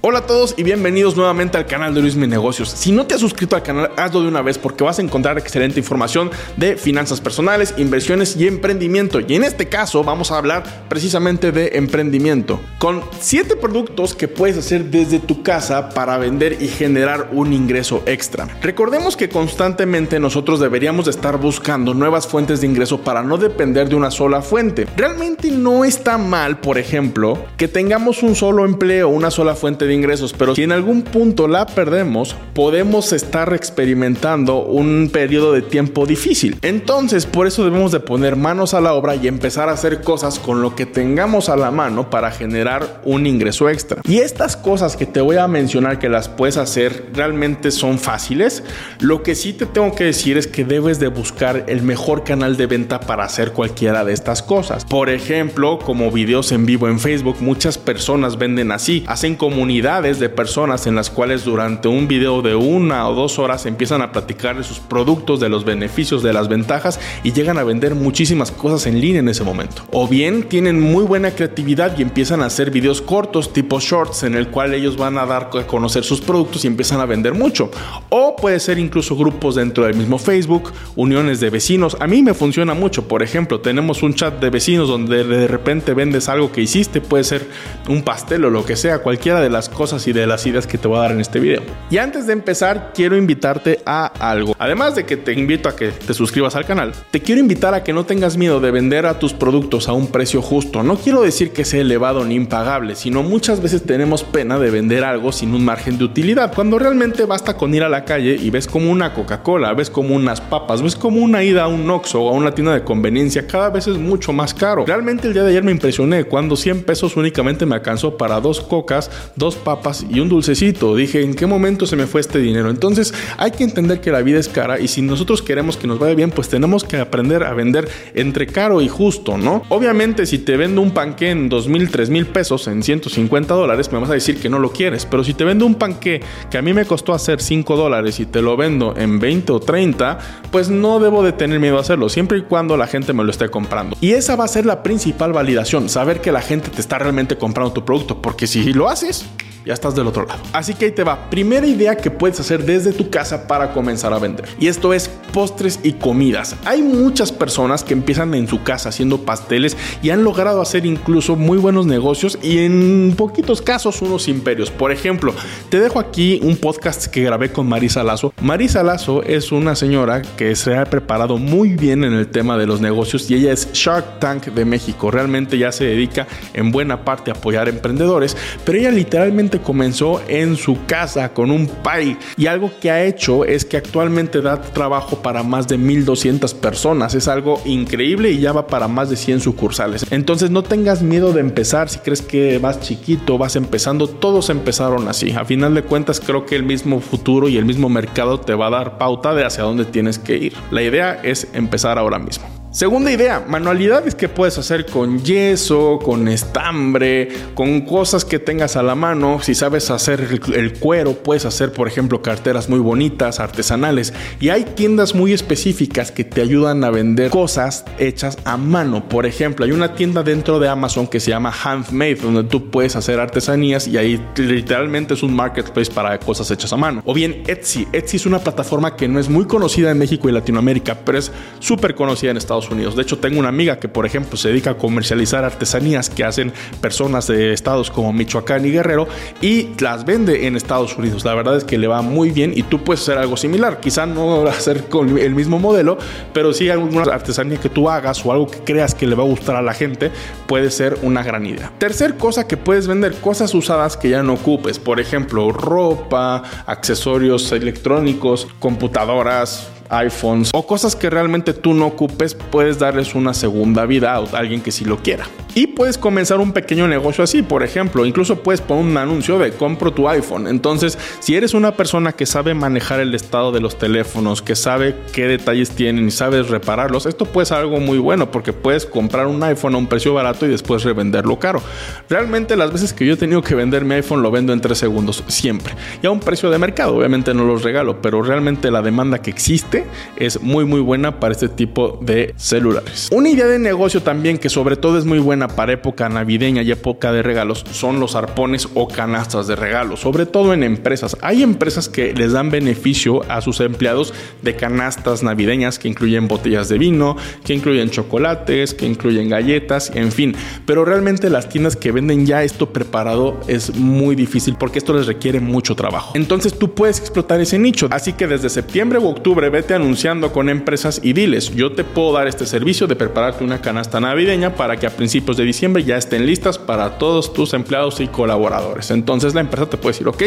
Hola a todos y bienvenidos nuevamente al canal de Luis Mi Negocios. Si no te has suscrito al canal, hazlo de una vez porque vas a encontrar excelente información de finanzas personales, inversiones y emprendimiento. Y en este caso vamos a hablar precisamente de emprendimiento, con 7 productos que puedes hacer desde tu casa para vender y generar un ingreso extra. Recordemos que constantemente nosotros deberíamos de estar buscando nuevas fuentes de ingreso para no depender de una sola fuente. Realmente no está mal, por ejemplo, que tengamos un solo empleo, una sola fuente de ingresos, pero si en algún punto la perdemos, podemos estar experimentando un periodo de tiempo difícil. Entonces, por eso debemos de poner manos a la obra y empezar a hacer cosas con lo que tengamos a la mano para generar un ingreso extra. Y estas cosas que te voy a mencionar que las puedes hacer realmente son fáciles. Lo que sí te tengo que decir es que debes de buscar el mejor canal de venta para hacer cualquiera de estas cosas. Por ejemplo, como videos en vivo en Facebook, muchas personas venden así, hacen comunidad de personas en las cuales durante un video de una o dos horas empiezan a platicar de sus productos, de los beneficios, de las ventajas y llegan a vender muchísimas cosas en línea en ese momento. O bien tienen muy buena creatividad y empiezan a hacer videos cortos tipo shorts en el cual ellos van a dar a conocer sus productos y empiezan a vender mucho. O puede ser incluso grupos dentro del mismo Facebook, uniones de vecinos. A mí me funciona mucho. Por ejemplo, tenemos un chat de vecinos donde de repente vendes algo que hiciste, puede ser un pastel o lo que sea, cualquiera de las cosas y de las ideas que te voy a dar en este video. Y antes de empezar, quiero invitarte a algo. Además de que te invito a que te suscribas al canal, te quiero invitar a que no tengas miedo de vender a tus productos a un precio justo. No quiero decir que sea elevado ni impagable, sino muchas veces tenemos pena de vender algo sin un margen de utilidad, cuando realmente basta con ir a la calle y ves como una Coca-Cola, ves como unas papas, ves como una ida a un Oxxo o a una tienda de conveniencia, cada vez es mucho más caro. Realmente el día de ayer me impresioné cuando 100 pesos únicamente me alcanzó para dos cocas, dos papas y un dulcecito. Dije, ¿en qué momento se me fue este dinero? Entonces hay que entender que la vida es cara y si nosotros queremos que nos vaya bien, pues tenemos que aprender a vender entre caro y justo, ¿no? Obviamente si te vendo un panque en 2 mil, 3 mil pesos, en 150 dólares, me vas a decir que no lo quieres. Pero si te vendo un panque que a mí me costó hacer 5 dólares y te lo vendo en 20 o 30, pues no debo de tener miedo a hacerlo, siempre y cuando la gente me lo esté comprando. Y esa va a ser la principal validación, saber que la gente te está realmente comprando tu producto, porque si lo haces, ya estás del otro lado. Así que ahí te va. Primera idea que puedes hacer desde tu casa para comenzar a vender. Y esto es postres y comidas. Hay muchas personas que empiezan en su casa haciendo pasteles y han logrado hacer incluso muy buenos negocios y en poquitos casos unos imperios. Por ejemplo, te dejo aquí un podcast que grabé con Marisa Lazo. Marisa Lazo es una señora que se ha preparado muy bien en el tema de los negocios y ella es Shark Tank de México. Realmente ya se dedica en buena parte a apoyar emprendedores, pero ella literalmente comenzó en su casa con un pay y algo que ha hecho es que actualmente da trabajo para más de 1200 personas. Es algo increíble y ya va para más de 100 sucursales. Entonces no tengas miedo de empezar si crees que vas chiquito, vas empezando. Todos empezaron así. A final de cuentas creo que el mismo futuro y el mismo mercado te va a dar pauta de hacia dónde tienes que ir. La idea es empezar ahora mismo. Segunda idea, manualidades que puedes hacer con yeso, con estambre, con cosas que tengas a la mano. Si sabes hacer el, cuero, puedes hacer, por ejemplo, carteras muy bonitas, artesanales. Y hay tiendas muy específicas que te ayudan a vender cosas hechas a mano. Por ejemplo, hay una tienda dentro de Amazon que se llama Handmade, donde tú puedes hacer artesanías y ahí literalmente es un marketplace para cosas hechas a mano. O bien Etsy. Etsy es una plataforma que no es muy conocida en México y Latinoamérica, pero es súper conocida en Estados De hecho, tengo una amiga que, por ejemplo, se dedica a comercializar artesanías que hacen personas de estados como Michoacán y Guerrero y las vende en Estados Unidos. La verdad es que le va muy bien y tú puedes hacer algo similar. Quizá no hacer con el mismo modelo, pero sí alguna artesanía que tú hagas o algo que creas que le va a gustar a la gente puede ser una gran idea. Tercer cosa que puedes vender, cosas usadas que ya no ocupes. Por ejemplo, ropa, accesorios electrónicos, computadoras, iPhones o cosas que realmente tú no ocupes, puedes darles una segunda vida a alguien que sí lo quiera. Y puedes comenzar un pequeño negocio así, por ejemplo, incluso puedes poner un anuncio de compro tu iPhone. Entonces, si eres una persona que sabe manejar el estado de los teléfonos, que sabe qué detalles tienen y sabes repararlos, esto puede ser algo muy bueno porque puedes comprar un iPhone a un precio barato y después revenderlo caro. Realmente las veces que yo he tenido que vender mi iPhone lo vendo en 3 segundos, siempre. Y a un precio de mercado, obviamente no los regalo, pero realmente la demanda que existe es muy muy buena para este tipo de celulares. Una idea de negocio también que sobre todo es muy buena para época navideña y época de regalos son los arpones o canastas de regalos, sobre todo en empresas. Hay empresas que les dan beneficio a sus empleados de canastas navideñas que incluyen botellas de vino, que incluyen chocolates, que incluyen galletas, en fin. Pero realmente las tiendas que venden ya esto preparado es muy difícil porque esto les requiere mucho trabajo. Entonces tú puedes explotar ese nicho. Así que desde septiembre u octubre anunciando con empresas y diles, yo te puedo dar este servicio de prepararte una canasta navideña para que a principios de diciembre ya estén listas para todos tus empleados y colaboradores. Entonces la empresa te puede decir, ok,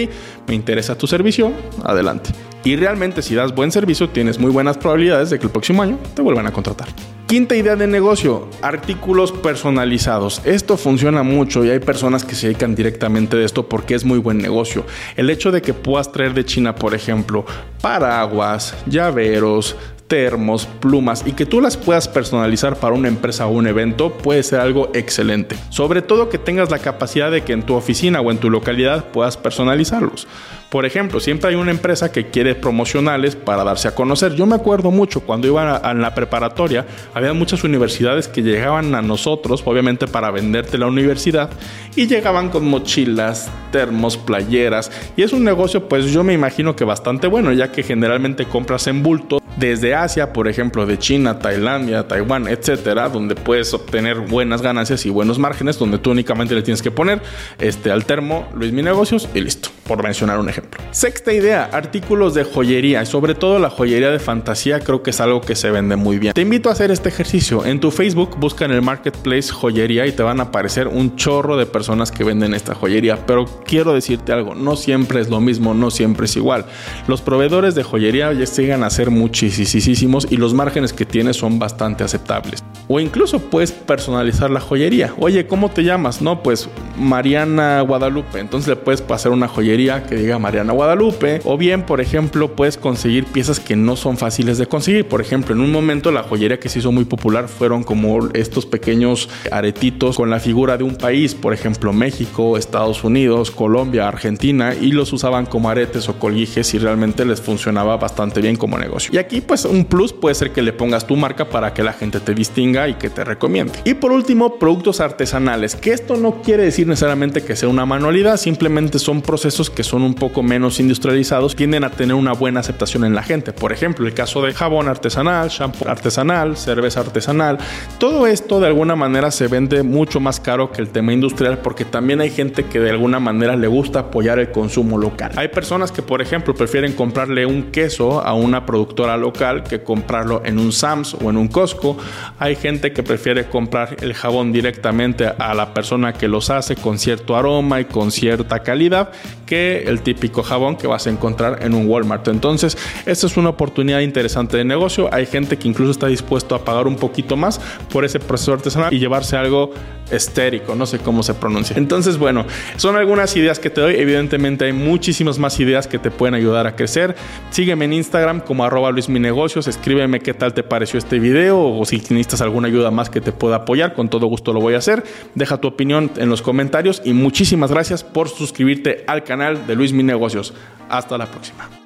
me interesa tu servicio, adelante. Y realmente si das buen servicio, tienes muy buenas probabilidades de que el próximo año te vuelvan a contratar. Quinta idea de negocio, artículos personalizados. Esto funciona mucho y hay personas que se dedican directamente de esto porque es muy buen negocio. El hecho de que puedas traer de China, por ejemplo, paraguas, llaveros, termos, plumas y que tú las puedas personalizar para una empresa o un evento puede ser algo excelente. Sobre todo que tengas la capacidad de que en tu oficina o en tu localidad puedas personalizarlos. Por ejemplo, siempre hay una empresa que quiere promocionales para darse a conocer. Yo me acuerdo mucho cuando iba a, la preparatoria, había muchas universidades que llegaban a nosotros, obviamente para venderte la universidad, y llegaban con mochilas, termos, playeras, y es un negocio pues yo me imagino que bastante bueno, ya que generalmente compras en bulto desde Asia, por ejemplo, de China, Tailandia, Taiwán, etcétera, donde puedes obtener buenas ganancias y buenos márgenes, donde tú únicamente le tienes que poner este al termo Luis Mi Negocios y listo, por mencionar un ejemplo. Sexta idea, artículos de joyería y sobre todo la joyería de fantasía creo que es algo que se vende muy bien. Te invito a hacer este ejercicio. En tu Facebook busca en el marketplace joyería y te van a aparecer un chorro de personas que venden esta joyería, pero quiero decirte algo, no siempre es lo mismo, no siempre es igual. Los proveedores de joyería ya llegan a ser muchísimos y los márgenes que tienes son bastante aceptables. O incluso puedes personalizar la joyería. Oye, ¿cómo te llamas? No, pues Mariana Guadalupe. Entonces le puedes pasar una joyería que diga Mariana Guadalupe. O bien, por ejemplo, puedes conseguir piezas que no son fáciles de conseguir. Por ejemplo, en un momento la joyería que se hizo muy popular fueron como estos pequeños aretitos con la figura de un país. Por ejemplo, México, Estados Unidos, Colombia, Argentina. Y los usaban como aretes o colguijes y realmente les funcionaba bastante bien como negocio. Y aquí pues un plus puede ser que le pongas tu marca para que la gente te distinga y que te recomiende. Y por último, productos artesanales, que esto no quiere decir necesariamente que sea una manualidad, simplemente son procesos que son un poco menos industrializados, tienden a tener una buena aceptación en la gente. Por ejemplo, el caso de jabón artesanal, shampoo artesanal, cerveza artesanal, todo esto de alguna manera se vende mucho más caro que el tema industrial porque también hay gente que de alguna manera le gusta apoyar el consumo local. Hay personas que, por ejemplo, prefieren comprarle un queso a una productora local que comprarlo en un Sams o en un Costco. Hay gente que prefiere comprar el jabón directamente a la persona que los hace con cierto aroma y con cierta calidad que el típico jabón que vas a encontrar en un Walmart. Entonces, esta es una oportunidad interesante de negocio. Hay gente que incluso está dispuesto a pagar un poquito más por ese proceso artesanal y llevarse algo estérico, no sé cómo se pronuncia. Entonces, bueno, son algunas ideas que te doy. Evidentemente hay muchísimas más ideas que te pueden ayudar a crecer. Sígueme en Instagram como arroba luisminegocios. Escríbeme qué tal te pareció este video o si necesitas alguna ayuda más que te pueda apoyar. Con todo gusto lo voy a hacer. Deja tu opinión en los comentarios y muchísimas gracias por suscribirte al de Luis Mi Negocios. Hasta la próxima.